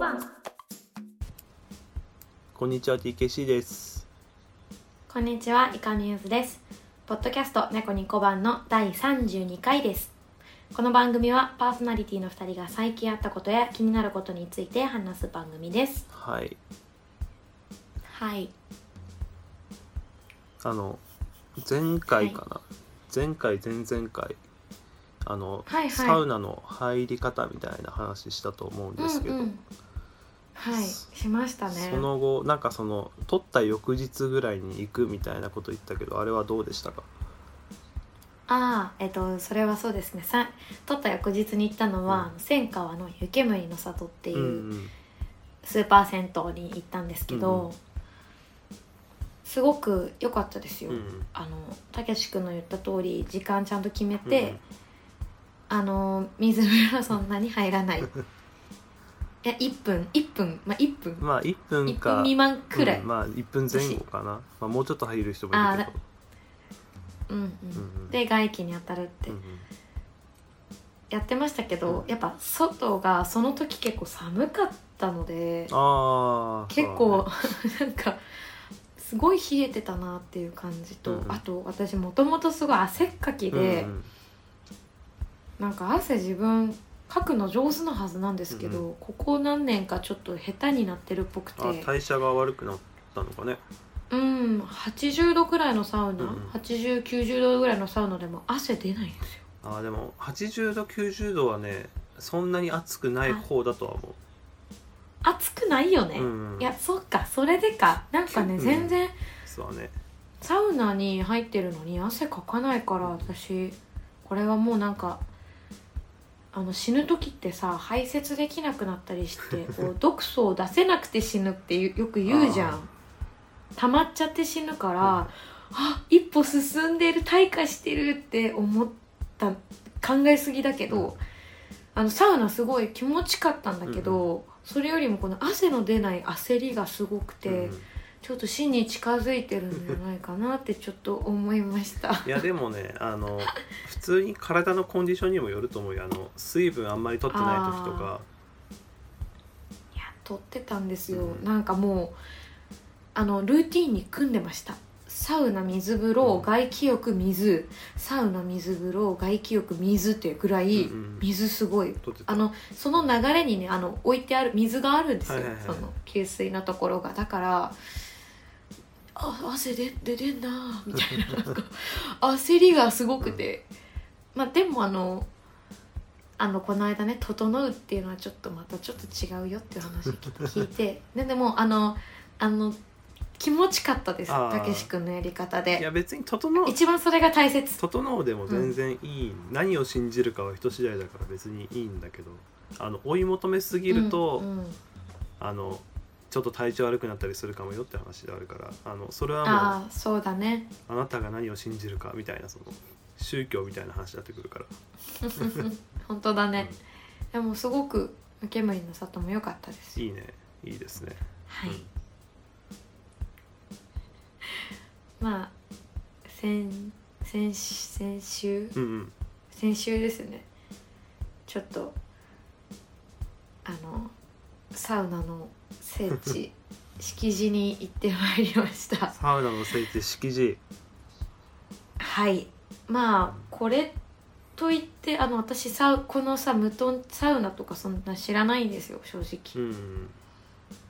番こんにちは TKC です。こんにちはイカミューズです。ポッドキャスト猫に小判の第32回です。この番組はパーソナリティの2人が最近あったことや気になることについて話す番組です。はい。はい。あの前回かな、前回前々回あの、はいはい。サウナの入り方みたいな話したと思うんですけど、うんうんはいしましたね。その後なんかその撮った翌日ぐらいに行くみたいなこと言ったけどあれはどうでしたか？ああえっとそれはそうですね。さ撮った翌日に行ったのは、千川の湯煙の里っていう、うんスーパー銭湯に行ったんですけど、うんすごく良かったですよ、うんうん。あのたけし君の言った通り時間ちゃんと決めて、あの水風呂そんなに入らない いや1分。1分。まあ1分。まあ1分1か分未満くらい、うんまあ1分前後かな、まあ、もうちょっと入る人もいるけど。うんうん。うんうん。で外気に当たるって。うんうん。やってましたけど、うん。やっぱ外がその時結構寒かったのでああ結構、なんかすごい冷えてたなっていう感じと、うんあと私もともとすごい汗っかきで、なんか汗自分かくの上手なはずなんですけど、うここ何年かちょっと下手になってるっぽくて。あ代謝が悪くなったのかね。うん80度くらいのサウナ、うんうん。8090度ぐらいのサウナでも汗出ないんですよ。あーでも80度90度はねそんなに暑くない方だとは思暑くないよね、う、うんうん、いやそっかそれでか。なんかね、うん。全然そうだね。サウナに入ってるのに汗かかないから私。これはもうなんかあの死ぬ時ってさ排泄できなくなったりして こう毒素を出せなくて死ぬってよく言うじゃあん溜まっちゃって死ぬから、あ一歩進んでる退化してるって思った考えすぎだけど、あのサウナすごい気持ちかったんだけど、それよりもこの汗の出ない焦りがすごくて。うんちょっと死に近づいてるんじゃないかなってちょっと思いました。いやでもねあの普通に体のコンディションにもよると思うよ。あの水分あんまり取ってない時とか。いや撮ってたんですよ、うん。なんかもうあのルーティンに組んでました。サウナ水風呂、うん。外気浴水。サウナ水風呂外気浴水っていうぐらい、うんうん。水すごい。取ってた。あのその流れにねあの置いてある水があるんですよ、はいはいはいその給水のところが。だからあ汗で出てんなみたいななんか焦りがすごくて、まあでもあのあのこの間ね「整う」っていうのはちょっとまたちょっと違うよっていう話聞いて。ででもあのあの気持ちかったですあー。たけし君のやり方いでや別に整う。一番それが大切。整うでも全然いい、何を信じるかは人次第だから別にいいんだけど。あの追い求めすぎると、うんうん。あのちょっと体調悪くなったりするかもよって話であるからあのそれはもうああそうだね。あなたが何を信じるかみたいなその宗教みたいな話になってくるから。本当だね、でもすごくケムリの里も良かったです。いいね。いいですね。はい、うん。まあ先先先週？うんうん。先週ですね。ちょっとあのサウナの聖地 敷地に行ってまいりました。サウナの聖地敷地。はい。まあこれといってあの私サウこのさ無頓サウナとかそんな知らないんですよ正直、うん。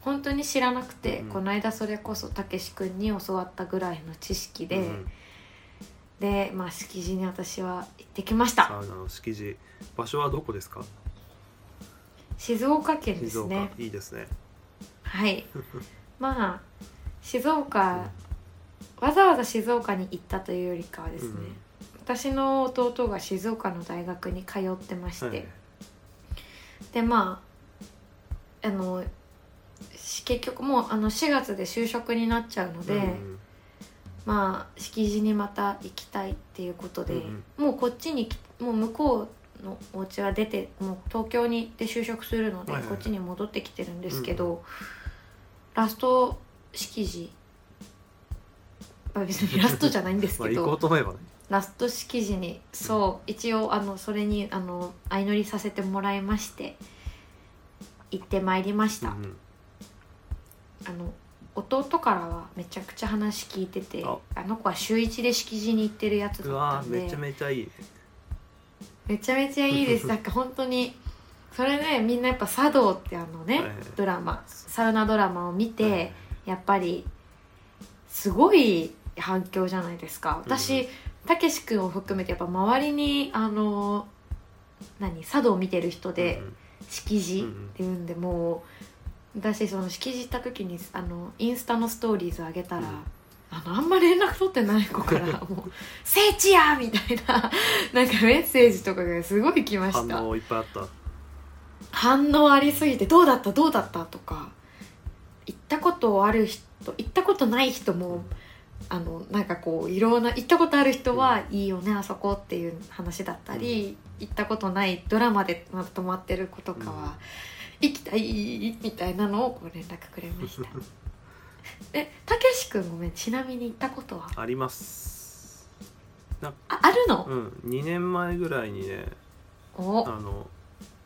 本当に知らなくて、うん。この間それこそたけし君に教わったぐらいの知識で、うん。でまあ敷地に私は行ってきました。サウナの敷地。場所はどこですか？静岡県ですね。いいですねはい。まあ静岡わざわざ静岡に行ったというよりかはですね、うん私の弟が静岡の大学に通ってまして、はい。でまああのし結局もうあの4月で就職になっちゃうので、うんまあ敷地にまた行きたいっていうことで、うんもうこっちに来もう向こうのお家は出てもう東京にで就職するので、はいはいこっちに戻ってきてるんですけど、ラスト敷地まあ別にラストじゃないんです まあ行こけどうと思えばね。ラスト式時にそう一応あのそれにあの相乗りさせてもらいまして行ってまいりました、うんあの弟からはめちゃくちゃ話聞いててあ。あの子は週一で敷地に行ってるやつだったうわんでめちゃめちゃいいね。めちゃめちゃいいです。なんか本当にそれでみんなやっぱ茶道ってあのね、はいはい。ドラマサウナドラマを見て、はい。やっぱりすごい反響じゃないですか。私たけし君を含めてやっぱ周りにあの何茶道を見てる人で、うん敷地っていうんでもう私その敷地行った時にあのインスタのストーリーズ上げたら、うん。あのあんま連絡取ってない子から もう「聖地や!」みたいななんかメッセージとかがすごい来ました。反応いっぱいあった反応ありすぎて「どうだった？どうだった?」とか行ったことある人行ったことない人もあのなんかこういろんな行ったことある人は「いいよねあそこ」っていう話だったり、行ったことないドラマでまだ泊まってる子とかは「行きたい」みたいなのをこう連絡くれました。えたけし君ごめんちなみに行ったことは？あります。ああるの、うん2年前ぐらいにねお。あの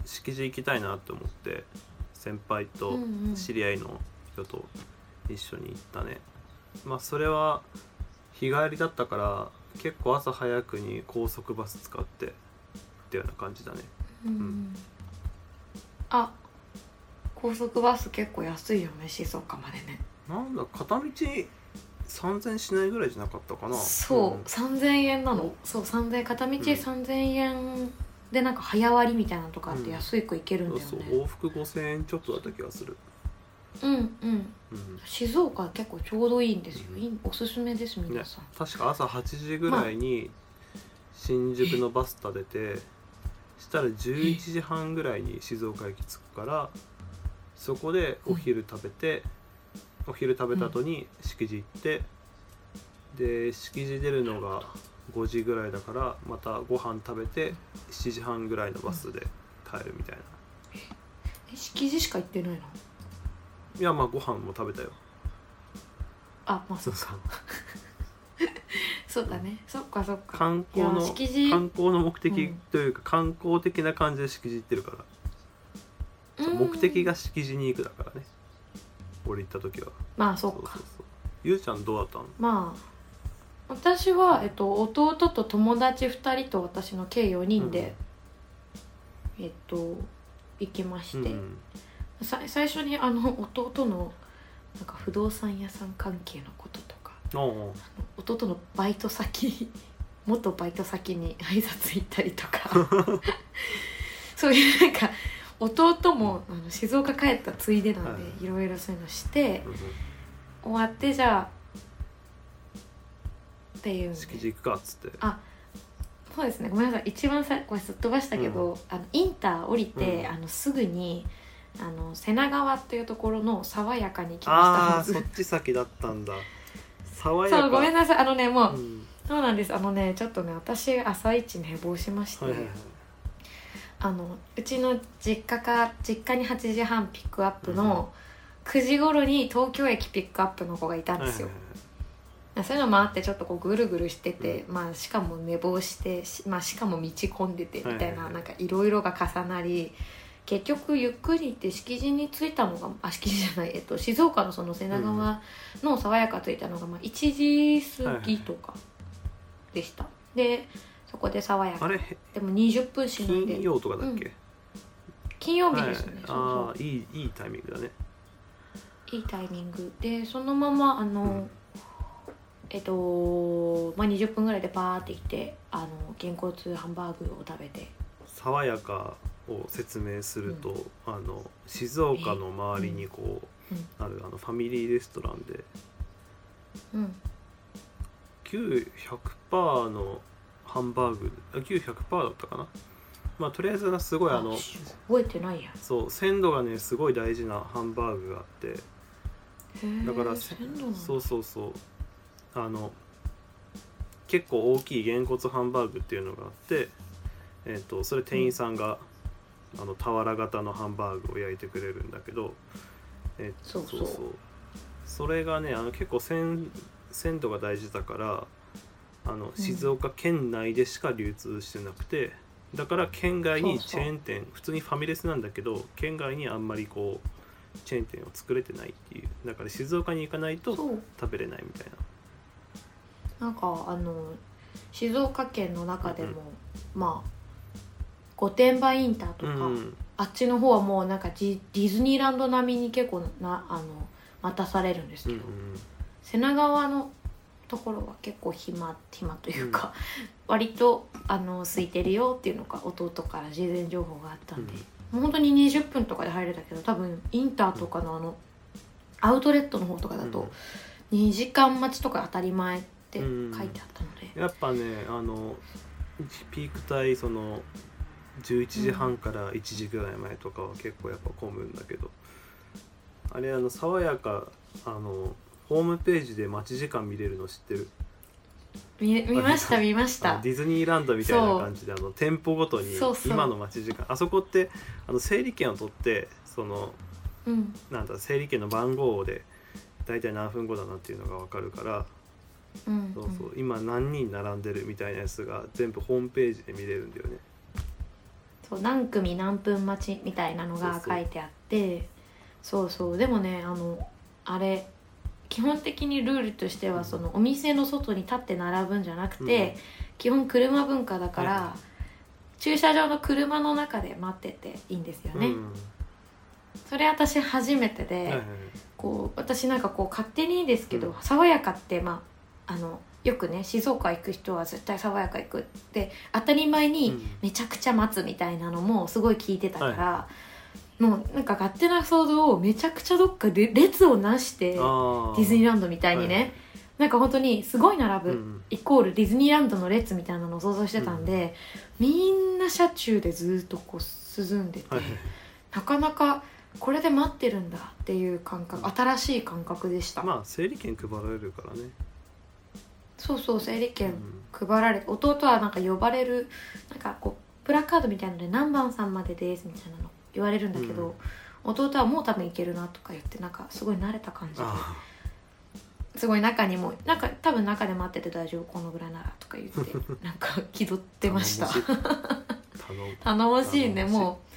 敷地行きたいなと思って先輩とうんうん。知り合いの人と一緒に行ったね、まあそれは日帰りだったから結構朝早くに高速バス使ってっていうような感じだね。うんん。あ高速バス結構安いよね静岡までね。なんだ片道3000しないぐらいじゃなかったかな。そう、3000円なの。そう3000円片道3000円でなんか早割りみたいなのとかあってうん。安い子行けるんだよね。そう往復5000円ちょっとだった気がする。うんうん。うん。静岡結構ちょうどいいんですよ。いいおすすめです皆さん、確か朝8時ぐらいに新宿のバス立ててしたら11時半ぐらいに静岡駅着くからそこでお昼食べてお昼食べた後に敷地行ってで敷地出るのが5時ぐらいだからまたご飯食べて7時半ぐらいのバスで帰るみたいな。え敷地しか行ってないの？いやまあご飯も食べたよ。あまあそそうう。そうだね。そっかそっか。観光のいや敷地観光の目的うん。というか観光的な感じで敷地行ってるから。目的が敷地に行くだからね。俺行った時は。まあそっか。そうそうそう。ゆうちゃんどうだったの？まあ私は、えっと、弟と友達2人と私の計4人で、えっと行きまして、うん。さ最初にあの弟のなんか不動産屋さん関係のこととか弟のバイト先 元バイト先に挨拶行ったりとか。そういうなんか弟もあの静岡帰ったついでなんで、はい。い、ろいろそういうのしてうん。終わってじゃあっていう。んで敷地行くかっつって。そうですね。ごめんなさい。一番さこれすっ飛ばしたけど、あのインター降りて、うん。あのすぐにあの瀬名川っていうところの爽やかに来あました。あそっち先だったんだ。爽やか。そうごめんなさい。あのねもう、うん。そうなんです。あのねちょっとね私朝一寝坊しまして、はいはいはい。あのうちの実家か実家に8時半ピックアップの9時頃に東京駅ピックアップの子がいたんですよ、そういうのもあってちょっとこうぐるぐるしてて、まあしかも寝坊してし,、まあ、しかも道混んでてみたいな、はいはいはい。なんかいろいろが重なり結局ゆっくり行って敷地に着いたのがあ敷地じゃない、えっと、静岡のその瀬名川の爽やか着いたのがまあ1時過ぎとかでした、でそこで爽やか。あれ？へでも20分しないで。金曜とかだっけ、金曜日ですよね、はい。そうそうああいいいいタイミングだね。いいタイミング。でそのままあの、うんえっと、まあ、20分ぐらいでパーって行ってあのげんこつハンバーグを食べて。爽やかを説明すると、あの静岡の周りにこう、うん。あるあのファミリーレストランでうん。9 100%のハンバーグあ9 100%だったかな？まあとりあえずすごいあの覚えてないや。そう鮮度がねすごい大事なハンバーグがあって。だからそうそうそうあの結構大きいげんこつハンバーグっていうのがあって、えー、とそれ店員さんが、あの俵型のハンバーグを焼いてくれるんだけど、えーそうそう。それがねあの結構鮮鮮度が大事だからあの静岡県内でしか流通してなくて、だから県外にチェーン店普通にファミレスなんだけど県外にあんまりこうチェーン店を作れてないっていう。だから静岡に行かないと食べれないみたいななんかあの静岡県の中でも、まあ御殿場インターとか、うんあっちの方はもうなんかディズニーランド並みに結構なあの待たされるんですうんけど、瀬名川のところは結構暇暇というか、割とあの空いてるよっていうのが弟から事前情報があったんで、もう本当に20分とかで入れたけど多分インターとかのあのアウトレットの方とかだと2時間待ちとか当たり前って書いてあったので、やっぱねあのピーク帯その11時半から1時ぐらい前とかは結構やっぱ混むんだけど、あれあの爽やかあのホームページで待ち時間見れるの知ってる？見見ました見ました。ディズニーランドみたいな感じであの店舗ごとに今の待ち時間。あそこってあの整理券を取ってそのうん。なんだ整理券の番号で大体何分後だなっていうのが分かるからうん。そうそう。今何人並んでるみたいなやつが全部ホームページで見れるんだよね。そう何組何分待ちみたいなのが書いてあって。そうそう。でもねあのあれ基本的にルールとしてはそのお店の外に立って並ぶんじゃなくて、基本車文化だから、は駐車場の車の中で待ってていいんですよね、うんそれ私初めてで、こう私なんかこう勝手にですけど、うん。爽やかってまああのよくね静岡行く人は絶対爽やか行くって当たり前にうん。めちゃくちゃ待つみたいなのもすごい聞いてたから、はもうなんか勝手な想像をめちゃくちゃどっかで列をなしてディズニーランドみたいにね、はい。なんか本当にすごい並ぶ、うん。イコールディズニーランドの列みたいなのを想像してたんで、みんな車中でずっとこう涼んでて、はいはい。なかなかこれで待ってるんだっていう感覚新しい感覚でした、まあ整理券配られるからねそうそう整理う券ん。配られて弟はなんか呼ばれるなんかこうプラカードみたいなので何番さんまでですみたいなの言われるんだけど、弟はもう多分いけるなとか言ってなんかすごい慣れた感じであすごい中にもなんか多分中で待ってて大丈夫このぐらいならとか言って なんか気取ってました。頼もしい。ね 頼もう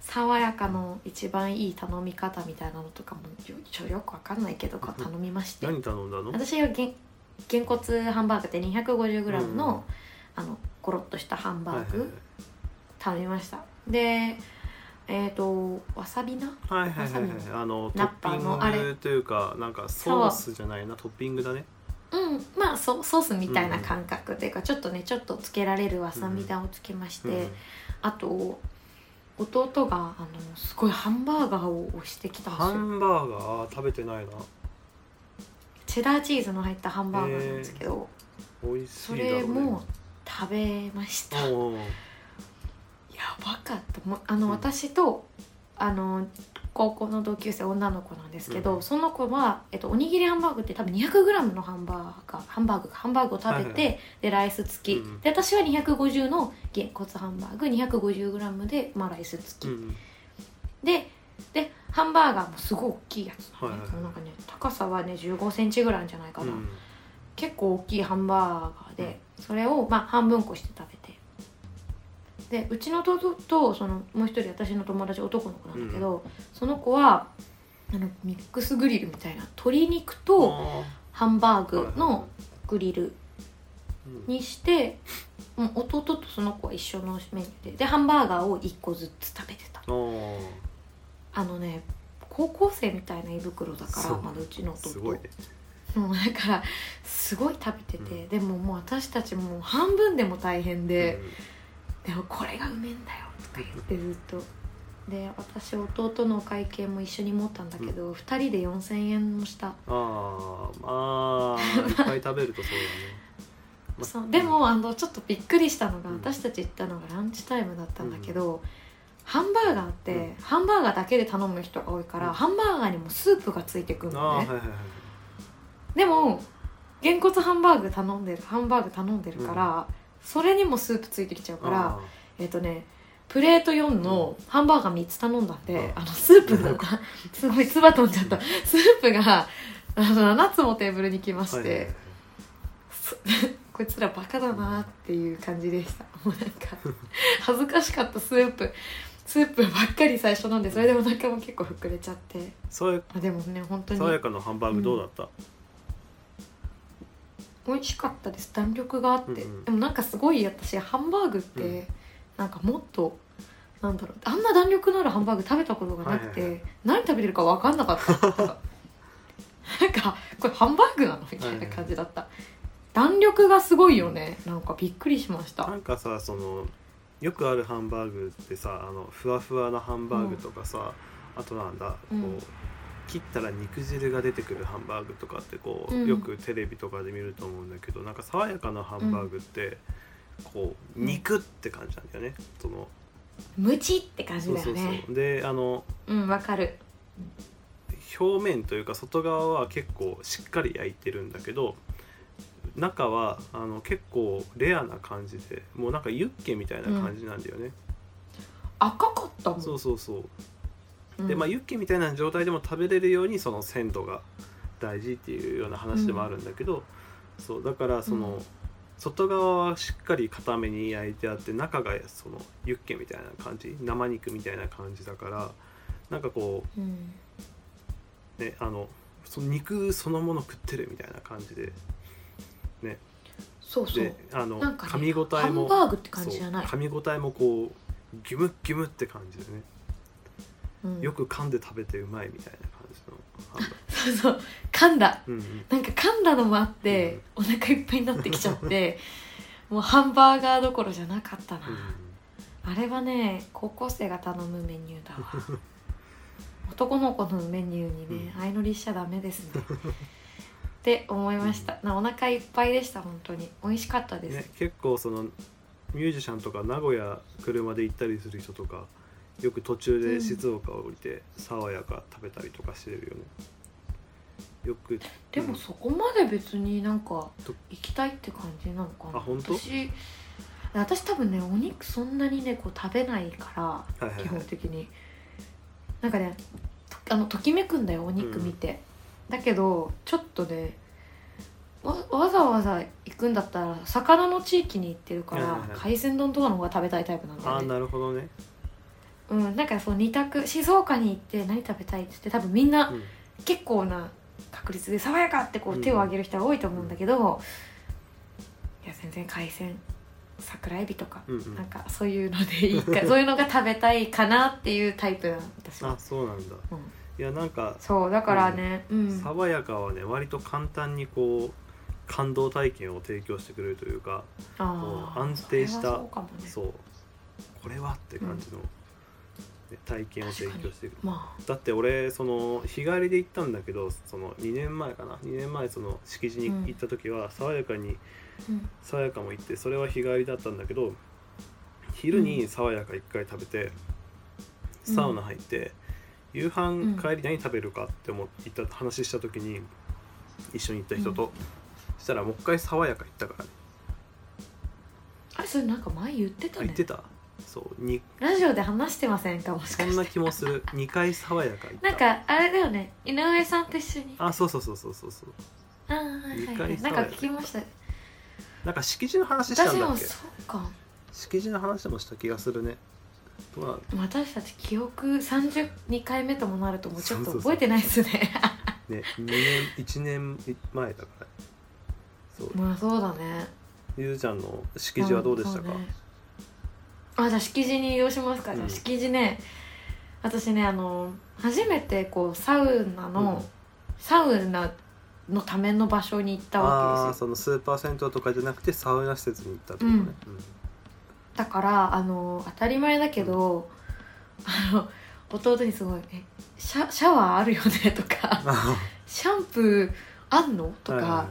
爽やかの一番いい頼み方みたいなのとかもよちょよくわかんないけど頼みまして。何頼んだの？私がげんげんこつハンバーグって 250g の,、うんあのゴロッとしたハンバーはいグ頼みました、でえっ、とわさびなはいはいはいはい。はいあのトナッッパーのあれピングというかなんかソースじゃないな？トッピングだね。うん。まあソソースみたいな感覚っていうか、ちょっとねちょっとつけられるわさびだをつけまして、うんあと弟があのすごいハンバーガーを押してきたハよ。ンバーガー？食べてないなチェダーチーズの入ったハンバーガーなんですけど、美味しそれも食べました。やばかった。もうあの、うん。私とあの高校の同級生女の子なんですけど、うんその子は、えっと、おにぎりハンバーグって多分 200g のハンバーガーハンバーグハンバーグを食べて、はいはでライス付き、うんで私は250のげんこつハンバーグ 250g で、まあ、ライス付き、でハンバーガーもすごい大きいやつ。はいはい。はいなんかね高さはね1 5ンチぐらいじゃないかな、うん。結構大きいハンバーガーでそれをまあ半分こして食べて。でうちの弟とそのもう一人私の友達男の子なんだけど、その子はあのミックスグリルみたいな鶏肉とあハンバーグのグリルにして、もう弟とその子は一緒のメニューで。でハンバーガーを1個ずつ食べてたあのね高校生みたいな胃袋だからまだうちの弟。すごいね。もうだからすごい食べてて、でももう私たちもう半分でも大変で、でもこれがうめえんだよとか言ってずっと。で私弟のお会計も一緒に持ったんだけど、二2人で4000円もした、ああまあ いっぱい食べるとそうだね。まそうでもあのちょっとびっくりしたのが、うん。私たち行ったのがランチタイムだったんだけど、ハンバーガーって、ハンバーガーだけで頼む人が多いから、うん。ハンバーガーにもスープがついてくるのね、はいはいはいでもげんこつハンバーグ頼んでるハンバーグ頼んでるから、それにもスープついてきちゃうからあえっ、とねプレート4のハンバーガー3つ頼んだんで、うん。あのスープがすごい唾飛んじゃった。スープがあの7つもテーブルに来まして、ーはい こいつらバカだなっていう感じでした。もうなんか恥ずかしかったスープスープばっかり最初飲んでそれでお腹も結構膨れちゃって。爽やあでもね本当に。爽やかのハンバーグどうだった、美味しかったです。弾力があって、うんうん。でもなんかすごい私ハンバーグって、うん。なんかもっとなんだろう。あんな弾力のあるハンバーグ食べたことがなくて、はいはい何食べてるか分かんなかった。なんかなんかこれハンバーグなのみたいな感じだった、弾力がすごいよねなんかびっくりしましたなんかさそのよくあるハンバーグってさあのふわふわなハンバーグとかさ、あとなんだこう、うん切ったら肉汁が出てくるハンバーグとかってこう、うん。よくテレビとかで見ると思うんだけどなんか爽やかなハンバーグって、こううん。肉って感じなんだよね、そのムチって感じそうそうだよねそう。であのうんわかる。表面というか外側は結構しっかり焼いてるんだけど中はあの結構レアな感じでもうなんかユッケみたいな感じなんだよね、赤かったもん。そうそうそう。うん。でまあユッケみたいな状態でも食べれるようにその鮮度が大事っていうような話でもあるんだけど、そうだからその、うん。外側はしっかり固めに焼いてあって中がそのユッケみたいな感じ生肉みたいな感じだからなんかこうん。うねあのその肉そのもの食ってるみたいな感じでそうそう。であの、なんかね噛み応えハンもバーグって感じじゃない。そう噛み応えもこうギュムッギュムって感じでね、うん。よく噛んで食べてうまいみたいな感じの。ハンバーグそうそう。噛んだ。うんうん。なんか噛んだのもあって、お腹いっぱいになってきちゃって もうハンバーガーどころじゃなかったな、あれはね高校生が頼むメニューだわ。男の子のメニューにね相乗りしちゃダメですねって思いました。なお腹いっぱいでした本当に。美味しかったです、ね、結構そのミュージシャンとか名古屋車で行ったりする人とかよく途中で静岡を降りて爽やか食べたりとかしてるよね、よくでもそこまで別になんかと行きたいって感じなのかな。あ本当？私私多分ねお肉そんなにねこう食べないから基はい本的に。なんかねとあのときめくんだよお肉見て、だけどちょっとねわわざわざ行くんだったら魚の地域に行ってるから、はいはいはい。海鮮丼とかの方が食べたいタイプなんだああなるほどね、うんなんかそう二択静岡に行って何食べたいって言って多分みんなうん、結構な確率で爽やかってこう手を挙げる人が多いと思うんだけど、いや全然海鮮桜エビとか、うんうん。なんかそういうのでいいかそういうのが食べたいかなっていうタイプなの私は。あそうなんだ、うんいやなんか、そうだからねうん、爽やかはね割と簡単にこう感動体験を提供してくれるというかあー。こう安定したそうね。そうこれはって感じの、ね体験を提供してくれるまだって俺その日帰りで行ったんだけどその2年前かな？2年前その敷地に行った時は爽やかにあ、うん、爽やかも行ってそれは日帰りだったんだけど昼に爽やか1回食べてうん。サウナ入って、夕うん。飯帰り何食べるかって思っった話した時に一緒に行った人と、そしたらもう一回爽やか行ったからね。あれそれなんか前言ってたね。あ行ってた。そうにラジオで話してませんかもしかして。そんな気もする。2回爽やか行った。なんかあれだよね。井上さんと一緒に。あそうそうそうそうそうそう。あーはい二はいはいなんか聞きましたなんか敷地の話したんだっけ？そうか敷地の話もした気がするねどうなん私たち記憶32回目ともなるともうちょっと覚えてないですね。ね2年1年前だから。そう。まあそうだね。ゆずちゃんの敷地はどうでしたか、ね。あじゃあ敷地に移動しますか、うん。敷地ね。私ねあの初めてこうサウナの、うん。サウナのための場所に行ったあわけですよ。あそのスーパー銭湯とかじゃなくてサウナ施設に行ったとね、うんだからあの当たり前だけど、あの弟にすごい「えシャシャワーあるよね」とかあ「シャンプーあんの?」とか、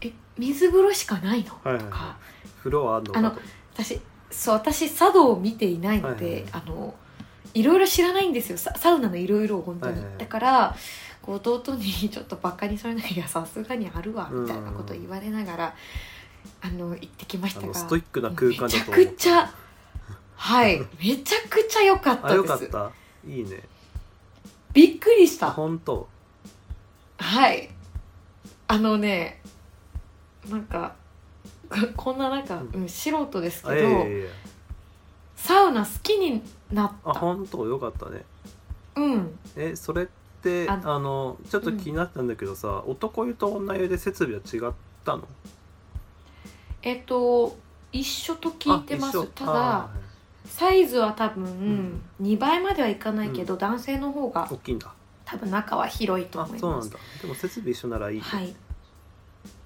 え水風呂しかないの?」はいはいはい。とか風呂はあんの？かあのと私そう私茶道を見ていないので、はいはいはい。あのいろいろ知らないんですよ。ササウナのいろいろを本当に、はいはいはい。だからこう弟にちょっとバカにされないいやさすがにあるわみたいなことを言われながら、あの行ってきましたが。ストイックな空間だとめちゃくちゃはい。めちゃくちゃ良かったです。かった。いいね。びっくりしあた。本当。はい。あのねなんか こんななんか、ううん、素人ですけど、サウナ好きになった。あ本当？よかったね。うん。えそれってああのちょっと気になったんだけどさ、男湯と女湯で設備は違ったの？えっと一緒と聞いてます。あ一緒。ただあサイズは多分、ん。2倍まではいかないけど、男性の方が大きいんだ。多分中は広いとあ思います。そうなんだ。でも設備一緒ならいい、はい。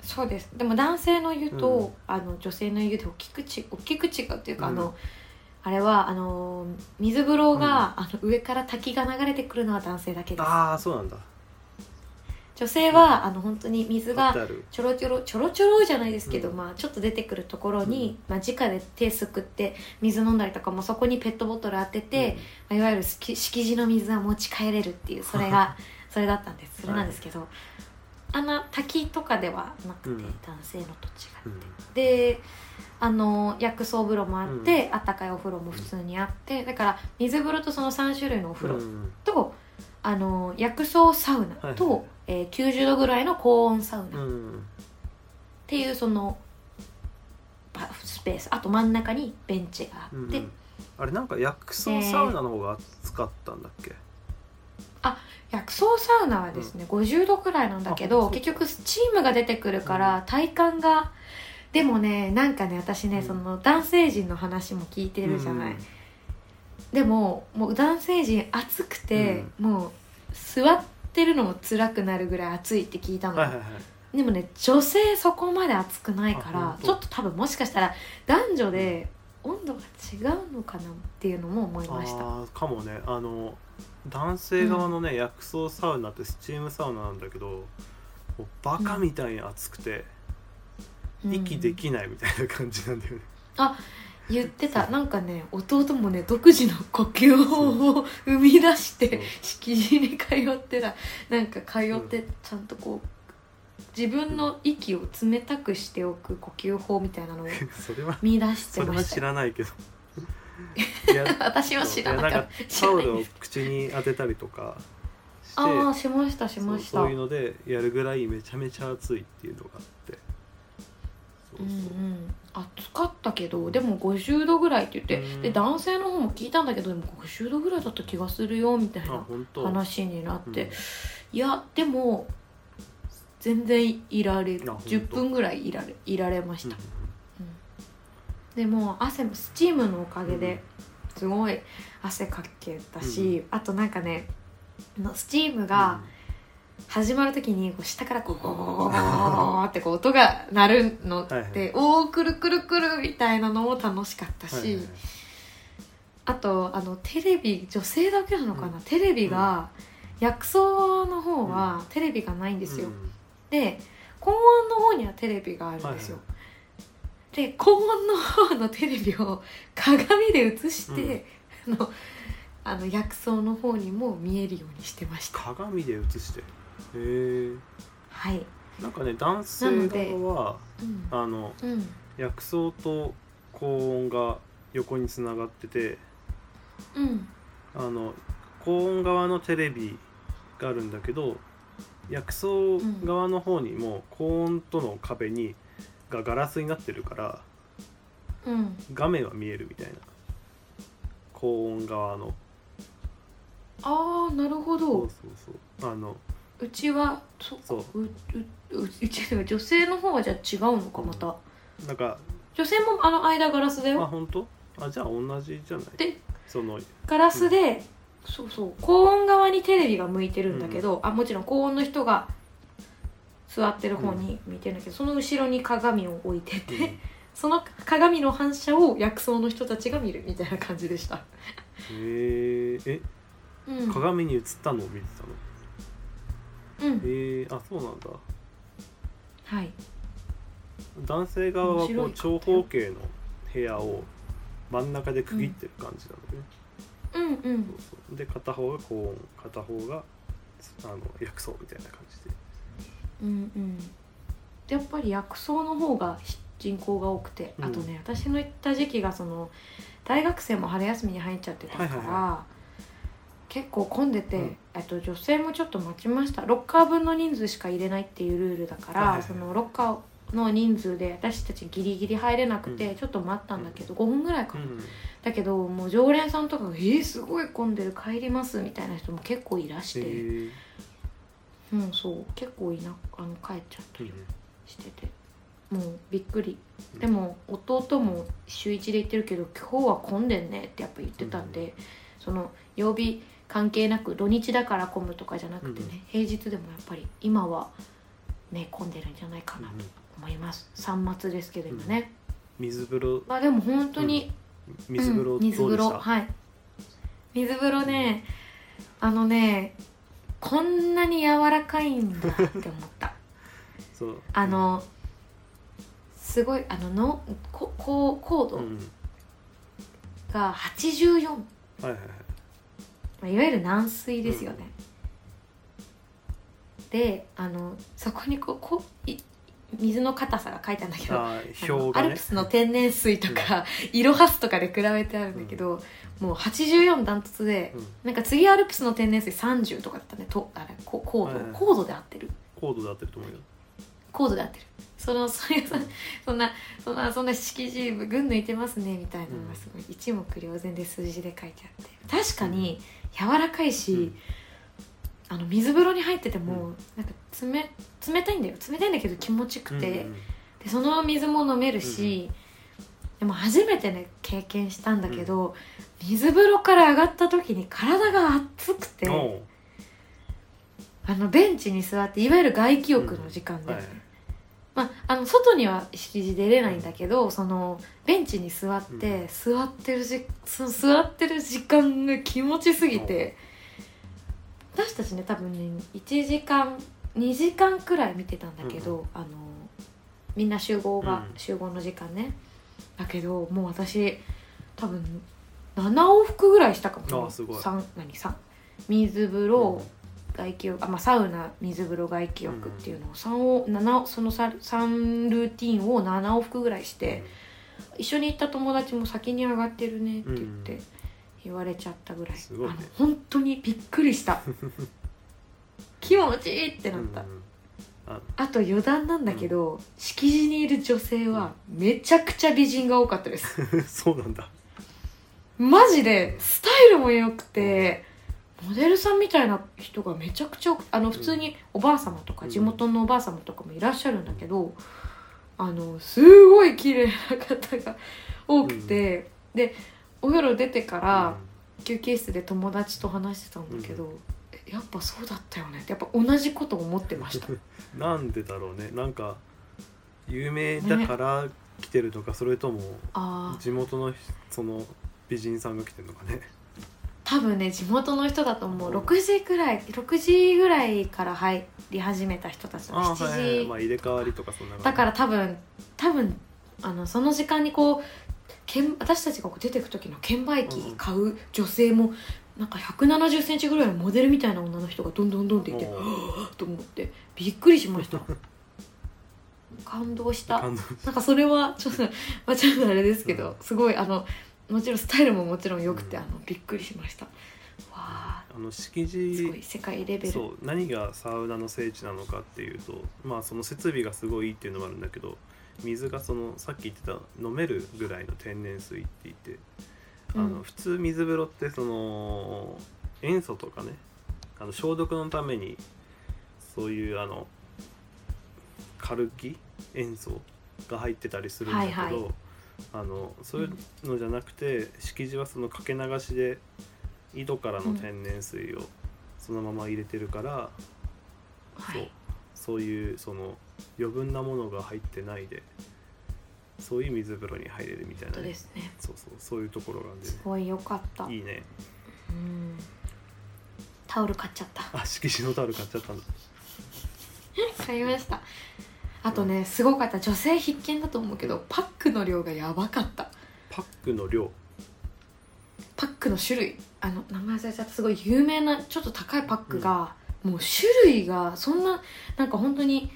そうです。でも男性の湯と、うん。あの女性の湯で大きくち大きく違うっていうか、うん。あのあれはあの水風呂が、あの上から滝が流れてくるのは男性だけです。ああそうなんだ女性は、あの本当に水がちょろちょろちょろちょろじゃないですけど、うん。まあちょっと出てくるところに、まあ直で手すくって水飲んだりとかもそこにペットボトル当てて、まあ、いわゆる敷敷地の水は持ち帰れるっていうそれがそれだったんです。それなんですけど、あんな滝とかではなくて、うん。男性のと違って、うん。であの薬草風呂もあって、あったかいお風呂も普通にあってだから水風呂とその3種類のお風呂うん。と、あの薬草サウナと、はいはいえー90度ぐらいの高温サウナ、っうん。ていうそのパスペース。あと真ん中にベンチがあって、うんあれなんか薬草サウナの方が暑かったんだっけ、薬草サウナはですね、50度くらいなんだけど結局スチームが出てくるから体感がでもねなんかね私ね、うん。その男性陣の話も聞いてるじゃない、うん。でももう男性陣暑くて、もう座ってるのも辛くなるぐらい暑いって聞いたの、はいはいはい。でもね女性そこまで暑くないかあらちょっと多分もしかしたら男女で温度が違うのかなっていうのも思いました。あーかもね。あの男性側のね、薬草サウナってスチームサウナなんだけどもうバカみたいに暑くて、息でうんきないみたいな感じなんだよね、言ってた。なんかね弟もね独自の呼吸法を生み出して敷地に通ってた。なんか通ってちゃんとこう自分の息を冷たくしておく呼吸法みたいなのを それは見出しそれは知てました。よらないけど。私は知らなかった。タオルを口に当てたりとかしてああしましたしました。そういうのでやるぐらいめちゃめちゃ暑いっていうのがあって。そううんそううん。暑かったけどでも50度ぐらいって言って、うん。で男性の方も聞いたんだけどでも50度ぐらいだった気がするよみたいあな話になって、うん。いやでも全然いられる。あ本当。10分ぐらいいられいられました、うんでも汗もスチームのおかげですごい汗かけたし、あとなんかねスチームが始まる時にこう下からこうゴーゴーゴーってこう音が鳴るのって、はいはい。おおくるくるくるみたいなのも楽しかったし、はいはいはい。あとあのテレビ女性だけなのかな、うん。テレビが、薬草の方はテレビがないんですよ、うん。で高温の方にはテレビがあるんですよ、で高温の方のテレビを鏡で映して、あのあの薬草の方にも見えるようにしてました。鏡で映してへえ。はい。なんかね男性側はうん。あのうん。薬草と高温が横につながっててうん。あの高温側のテレビがあるんだけど薬草側の方にも高温との壁にがガラスになってるからうん。画面は見えるみたいな。高温側の。ああなるほそうどそうそう。あのうちはそそう。ううううちでは女性の方はじゃあ違うのかまた。なんか女性もあの間ガラスだあよ本当？あじゃあ同じじゃない？でそのガラスで、そうそう高温側にテレビが向いてるんだけど、あもちろん高温の人が座ってる方に向いてるんだけど、その後ろに鏡を置いてて、うん。その鏡の反射を薬草の人たちが見るみたいな感じでした、へええうん、鏡に映ったのを見てたの？うん。へえあそうなんだ。はい。男性側はこう長方形の部屋を真ん中で区切ってる感じなんだよね、うんうん。そうそう。で片方が高温片方があの薬草みたいな感じで。うんうん。やっぱり薬草の方が人口が多くて、うん。あとね私の行った時期がその大学生も春休みに入っちゃってたから、はいはい結構混んでて、うん。えっと女性もちょっと待ちました。ロッカー分の人数しか入れないっていうルールだから、そのロッカーの人数で私たちギリギリ入れなくてうん。ちょっと待ったんだけど5分ぐらいかな、うん。だけどもう常連さんとかが「えー、すごい混んでる。帰ります」みたいな人も結構いらして、へえうんそう結構いなあの帰っちゃったりしてて。もうびっくり。うん。でも弟も週1で行ってるけど今日は混んでんねってやっぱ言ってたんで、その曜日関係なく土日だから混むとかじゃなくてね、うん平日でもやっぱり今はね混んでるんじゃないかなとうん思います。3末ですけど今ね、水風呂。まあでも本当に、水風呂うん水風どうでした、呂はい。水風呂ねあのねこんなに柔らかいんだって思った。そう。あのすごいあののここう高度うん。うんが84、まはいはいはい。あ、いわゆる軟水ですよね、であのそこにこうこうい水の硬さが書いてあるんだけどね。アルプスの天然水とか、イロハスとかで比べてあるんだけど、もう84ダントツで、うん。なんか次アルプスの天然水30とかだったねとあれこ高度、高度で合ってる。高度で合ってると思うよ。高度で合ってる。そのそれさそんなそんなそんな識字部群抜いてますねみたいなのがすごい一目瞭然で数字で書いてあって。確かに柔らかいし、うん。あの水風呂に入ってても、なんか冷冷たいんだよ。冷たいんだけど気持ちよくて、うんでその水も飲めるし、でも初めてね経験したんだけど、水風呂から上がった時に体が熱くて、あのベンチに座っていわゆる外気浴の時間だよね、はいまあ、あの外には敷地出れないんだけどそのベンチに座って、座ってるじその座ってる時間が気持ちすぎて私たちね多分ね1時間2時間くらい見てたんだけど、あのみんな集合が、うん。集合の時間ね。だけどもう私多分7往復ぐらいしたかもあすごい。三何三。水風呂、外気浴あ、まあ、サウナ水風呂外気浴っていうのを3を7その 3, 3ルーティンを7往復ぐらいして、一緒に行った友達も先に上がってるねって言ってうん。言われちゃったぐらい、ね。あの本当にびっくりした。気持ちいいってなった、うんあ。あと余談なんだけど、敷地にいる女性はめちゃくちゃ美人が多かったです。そうなんだ。マジでスタイルも良くてモデルさんみたいな人がめちゃくちゃあの普通におばあ様とかうん。地元のおばあ様とかもいらっしゃるんだけど、あのすごい綺麗な方が多くて、でお風呂出てから休憩室で友達と話してたんだけど、えやっぱそうだったよね。ってやっぱ同じこと思ってました。う んなんでだろうね。なんか有名だから来てるとか、それとも地元のその美人さんが来てるのかね多分ね地元の人だと思う。6時くらい6時ぐらいから入り始めた人たちの7時、あはいはいはい。まあ入れ替わりとかそんなだから多分多分あのその時間にこう券私たちがこう出てく時の券売機買う女性もなんか1 7 0ンチぐらいのモデルみたいな女の人がどんどんどんっていてと思ってびっくりしました。感動した。感動なんかそれはちょっと、まあ、ちょっとあれですけど、すごいあのもちろんスタイルももちろん良くて、うん。あのびっくりしました。わああの敷すご地い世界レベル。そう何がサウナの聖地なのかっていうとまあその設備がすごいいいっていうのもあるんだけど水がそのさっき言ってた飲めるぐらいの天然水って言ってあうん。の普通水風呂ってその塩素とかねあの消毒のためにそういうあのカルキ塩素が入ってたりするんだけど、はいはいあのそういうのじゃなくて敷地はそのかけ流しで井戸からの天然水をそのまま入れてるから、そうはい。そういうその余分なものが入ってないでそういう水風呂に入れるみたいなね、ですね。そうそうそういうところがあるんですごい良かった。いいね。うん。タオル買っちゃった。あしきじのタオル買っちゃったんだ。買いましたあとねすごかった。女性必見だと思うけどパックの量がやばかった。パックの量。パックの種類。あの名前忘れちゃった。すごい有名なちょっと高いパックが、もう種類がそんななんか本当に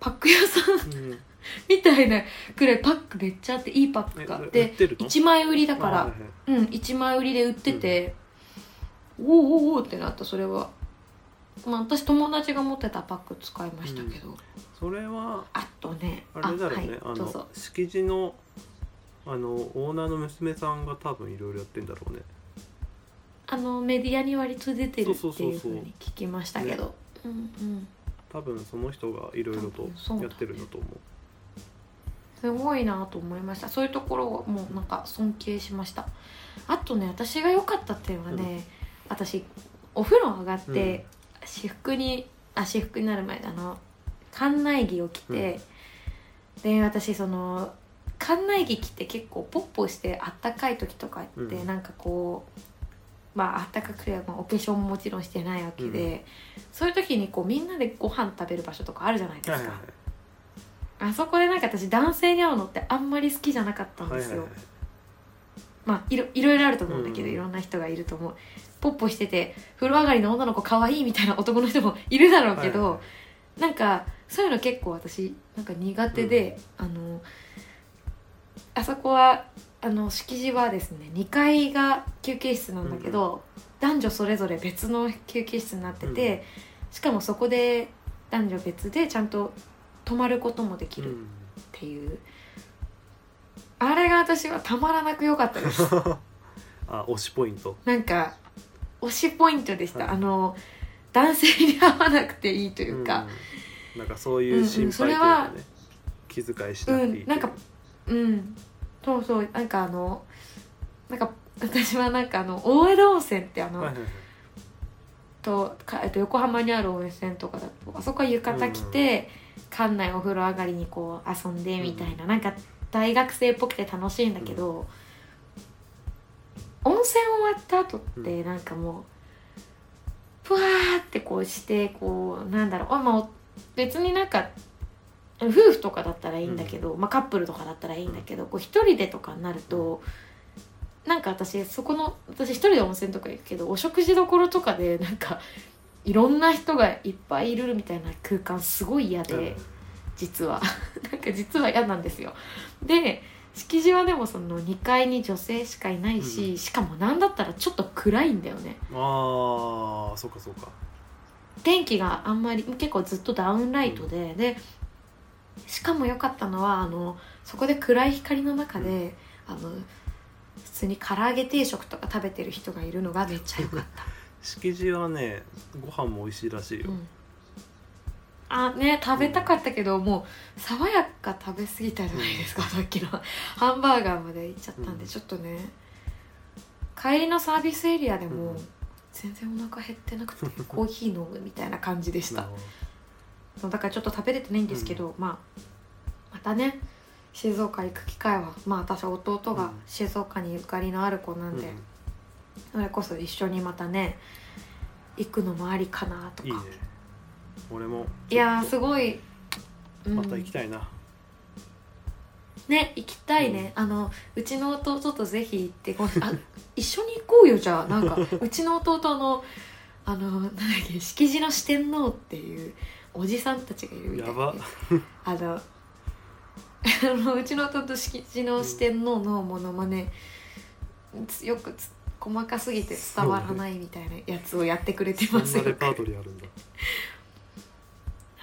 パック屋さんうん。みたいなくらいパックめっちゃあっていいパックが。あってってるの？1枚売りだからうん1枚売りで売ってて、おおおおってなったそれはまあ、私友達が持ってたパック使いましたけど、それはあとねあれだろうね。あ,、はい、どうぞの敷地のあのオーナーの娘さんが多分いろいろやってんだろうね。あのメディアに割と出てるっていうふうに聞きましたけど。うんうん。多分その人がいろいろとやってるんだと思う。すごいなと思いました。そういうところをもうなんか尊敬しました。あとね私が良かった点はね、私お風呂上がって、私服にあ私服になる前あの館内着を着て、で私その館内着着て結構ポッポしてあったかい時とかって、うん。なんかこうまああったかくて、まあ、お化粧ももちろんしてないわけで、そういう時にこうみんなでご飯食べる場所とかあるじゃないですか、はいはい。あそこでなんか私男性に会うのってあんまり好きじゃなかったんですよ、はいはいはい。まあいろいろいろあると思うんだけど、うん。いろんな人がいると思うポッポしてて風呂上がりの女の子可愛いみたいな男の人もいるだろうけど、はい。はいなんかそういうの結構私なんか苦手で、あのあそこはあの敷地はですね2階が休憩室なんだけど、男女それぞれ別の休憩室になってて、しかもそこで男女別でちゃんと泊まることもできるっうん。ていう、あれが私はたまらなく良かったです。あ推しポイント。なんか推しポイントでした、はい。あの男性に会わなくていいというか、うん。なんかそういう心配というそれかはね、気遣いしうなくていいと。いうんなんかうんそうそうなんかあのなんか私はなんかあの大江戸温泉ってあの、はいはいはい。とかえっと横浜にある温泉とかだとあそこは浴衣着て、館内お風呂上がりにこう遊んでみたいな、なんか大学生っぽくて楽しいんだけど、温泉終わった後ってなんかもうふわーってこうしてこうなんだろう。あまあ別になんか夫婦とかだったらいいんだけど、まあ、カップルとかだったらいいんだけどこう一人でとかになると、なんか私そこの私一人で温泉とか行くけどお食事どころとかでなんかいろんな人がいっぱいいるみたいな空間すごい嫌で、実は。なんか実は嫌なんですよ。で敷地はでもその2階に女性しかいないし、うん。しかもなんだったらちょっと暗いんだよね。うんああそうかそうか。電気があんまり結構ずっとダウンライトで、でしかも良かったのはあのそこで暗い光の中で、あの普通に唐揚げ定食とか食べてる人がいるのがめっちゃ良かった、敷地はねご飯も美味しいらしいよ、うん、あね食べたかったけど、もう爽やか食べ過ぎたじゃないですか、さっきの。ハンバーガーまで行っちゃったんで、うん。ちょっとね。帰りのサービスエリアでも、うん。全然お腹減ってなくてコーヒー飲むみたいな感じでした。だからちょっと食べれてないんですけど、まあまたね静岡行く機会はまあ私弟がうん。静岡にゆかりのある子なんど、で、それこそ一緒にまたね行くのもありかなとか。うんいいね俺も。いやーすごい、うん。とまた行きたいな、ね行きたいね、あのうちの弟とぜひ行ってこあ一緒に行こうよじゃあ。なんか うちの弟のあのなんだっけ敷地の四天王っていうおじさんたちがいるみたいで。やば。あの うちの弟敷地の四天王のものまねよくつ細かすぎて伝わらないみたいなやつをやってくれてます。よなレパートリーあるんだ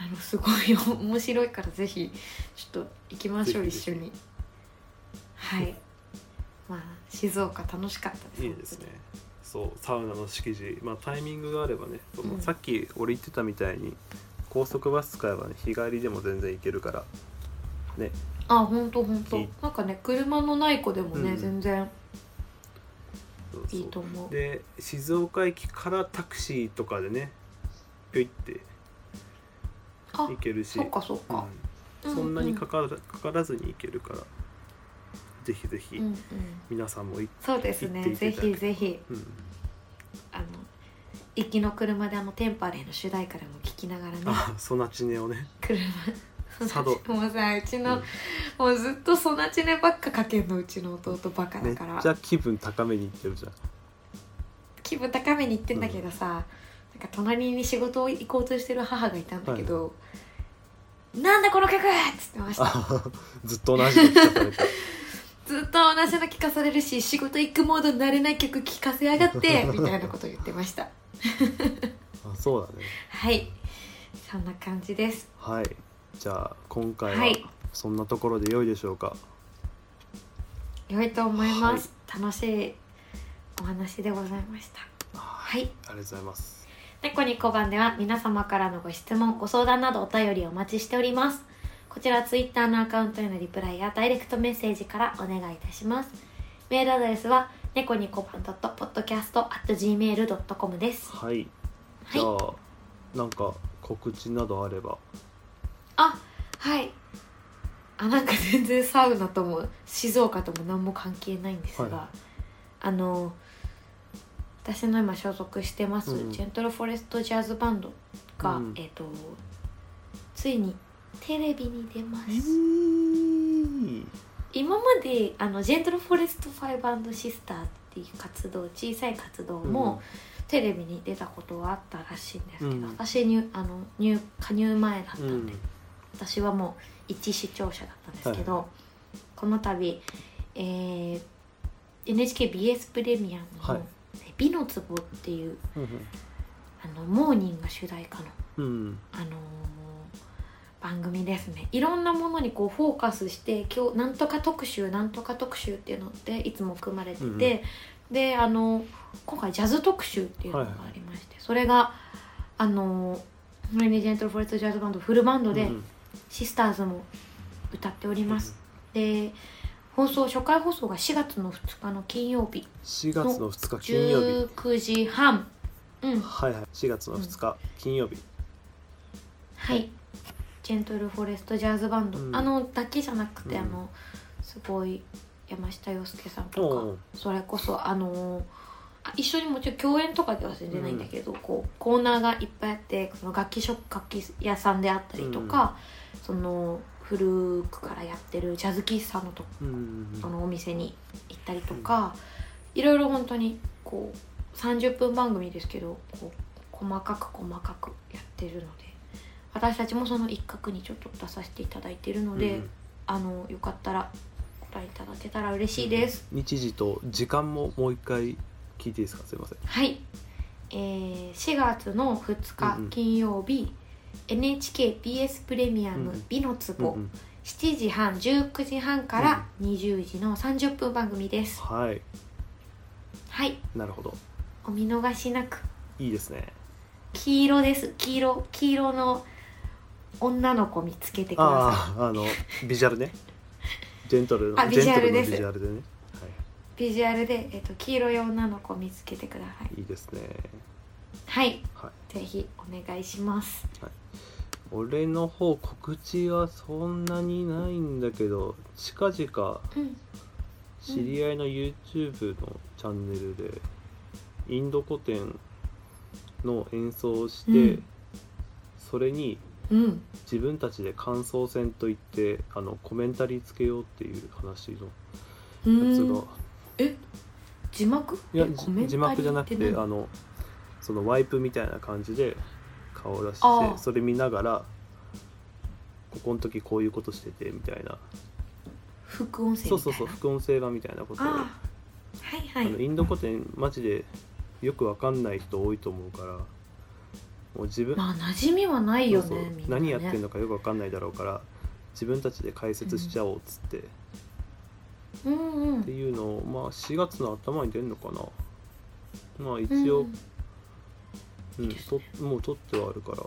あのすごい 面白いからぜひちょっと行きましょう一緒に。はい。まあ静岡楽しかったですいいですね。そうサウナの敷地。まあタイミングがあればね、そのうん。さっき俺言ってたみたいに高速バス使えばね日帰りでも全然行けるからね。あ本当本当。いい。なんかね車のない子でもね、うん。全然そうそう。いいと思う。で静岡駅からタクシーとかでねぴょいってあ行けるし。そっかそっか、うん、そんなにかからかからずに行けるからぜひぜひうんうん、皆さんもい、そうです行ってねぜひぜひ。うん、あの行きの車であのテンパレーの主題歌でも聞きながらね。あソナチネをね。車。佐渡。もうさうちの、うん。もうずっとソナチネばっかかけんのうちの弟バカだから。ちゃ気分高めに行ってるじゃん。気分高めに行ってんだけどさ、なんか隣に仕事を行こうとしてる母がいたんだけど「なんだこの曲!」っつってました。あ ずっと同じの聞かされて。ずっと同じの聞かされるし仕事行くモードになれない曲聴かせやがって みたいなこと言ってました。あそうだね。はい。そんな感じです。はい。じゃあ今回ははい。そんなところで良いでしょうか？良いと思います、楽しいお話でございました。はい。ありがとうございます猫に小判では皆様からのご質問ご相談などお便りをお待ちしております。こちらツイッターのアカウントへのリプライやダイレクトメッセージからお願いいたします。メールアドレスは猫に小判 .podcast.gmail.com です。はい。はい。じゃあなんか告知などあれば。あはい。あなんか全然サウナとも静岡とも何も関係ないんですが、はあの私の今所属してます、うんジェントルフォレストジャズバンドが、うんえっ、とついにテレビに出ます、今まであのジェントルフォレストファイブシスターっていう活動小さい活動も、テレビに出たことはあったらしいんですけど、うん。私にあの入加入前だったうんん。で、私はもう一視聴者だったんですけど、この度、えー NHKBS プレミアムのはい「美の壺」っていううんあのモーニンが主題歌の、うんあのー番組ですね。いろんなものにこうフォーカスして今日なんとか特集なんとか特集っていうのでいつも組まれてて、うんであの今回ジャズ特集っていうのがありまして、それがあのレニー・ジェントル・フォレスト・ジャズバンドフルバンドで、うんシスターズも歌っております、で放送初回放送が4月の2日の金曜日。4月の2日金曜日。19時半。うん。はいはい。4月の2日金曜日。はい。ジェントル・フォレスト・ジャズバンド、うん。あのだけじゃなくて、うん。あのすごい山下洋輔さんとかそれこそあのあ一緒にもちろん共演とかでは全然ないんだけど、こうコーナーがいっぱいあってその楽器ショ楽器屋さんであったりとか、その古くからやってるジャズ喫茶のとうんそのお店に行ったりとか、いろいろ本当にこう30分番組ですけどこう細かく細かくやってるので私たちもその一角にちょっと出させていただいているので、うんあのよかったらご覧いただけたら嬉しいです、日時と時間ももう一回聞いていいですか？すいません。はい、えー4月の2日うんうん金曜日、NHKBS プレミアムうん「美のうん壺」うん。7時半19時半から20時の30分番組です、はい。はい。なるほど。お見逃しなく。いいですね。黄色です。黄色黄色の女の子見つけてくださあああのビジュアルね。ジェントルのあビジュアルです。ジェントルのビジュアルでね。いビジュアルで、えっと、黄色い女の子見つけてください。はいいいですね。はい。はい。ぜひお願いします俺の方告知はそんなにないんだけど近々うん。知り合いの YouTube のチャンネルでインド古典の演奏をして、うん。それにうん。自分たちで感想戦といってあのコメンタリーつけようっていう話のうやつが。ん。え？字幕？いや字幕じゃなくって何あのそのワイプみたいな感じで顔を出してそれ見ながらここの時こういうことしててみたいな。副音声そうそうそう副音声版みたいなことを。はいはい。あのインド古典マジでよくわかんない人多いと思うからもう自分、まあ馴染みはないよねそうそうね、何やってんのかよくわかんないだろうから自分たちで解説しちゃおうっつって、っうんうん。ていうのをまあ4月の頭に出るのかな。まあ一応、うんともう撮ってはあるから。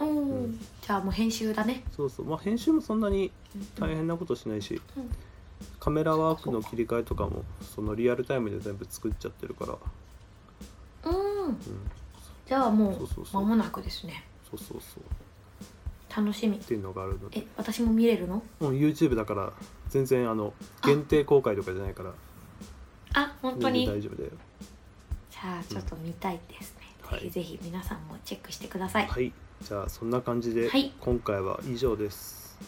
うんうん。じゃあもう編集だね。そうそう。まあ編集もそんなに大変なことしないし、うん。カメラワークの切り替えとかもそのリアルタイムで全部作っちゃってるから、うん。うん、じゃあもそう間もなくですね。そうそうそう。楽しみ。っていうのがあるので。え私も見れるの？うん YouTube だから全然あの限定公開とかじゃないから。あ本当に？大丈夫だよ。じゃあちょっと見たいですね、うんぜひぜひ皆さんもチェックしてください、はい。じゃあそんな感じで、はい。今回は以上です。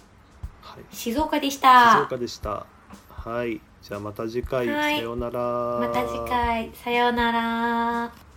はい。静岡でし静た岡でした。はい。じゃあまた次回、はい。さようなら。また次回。さようなら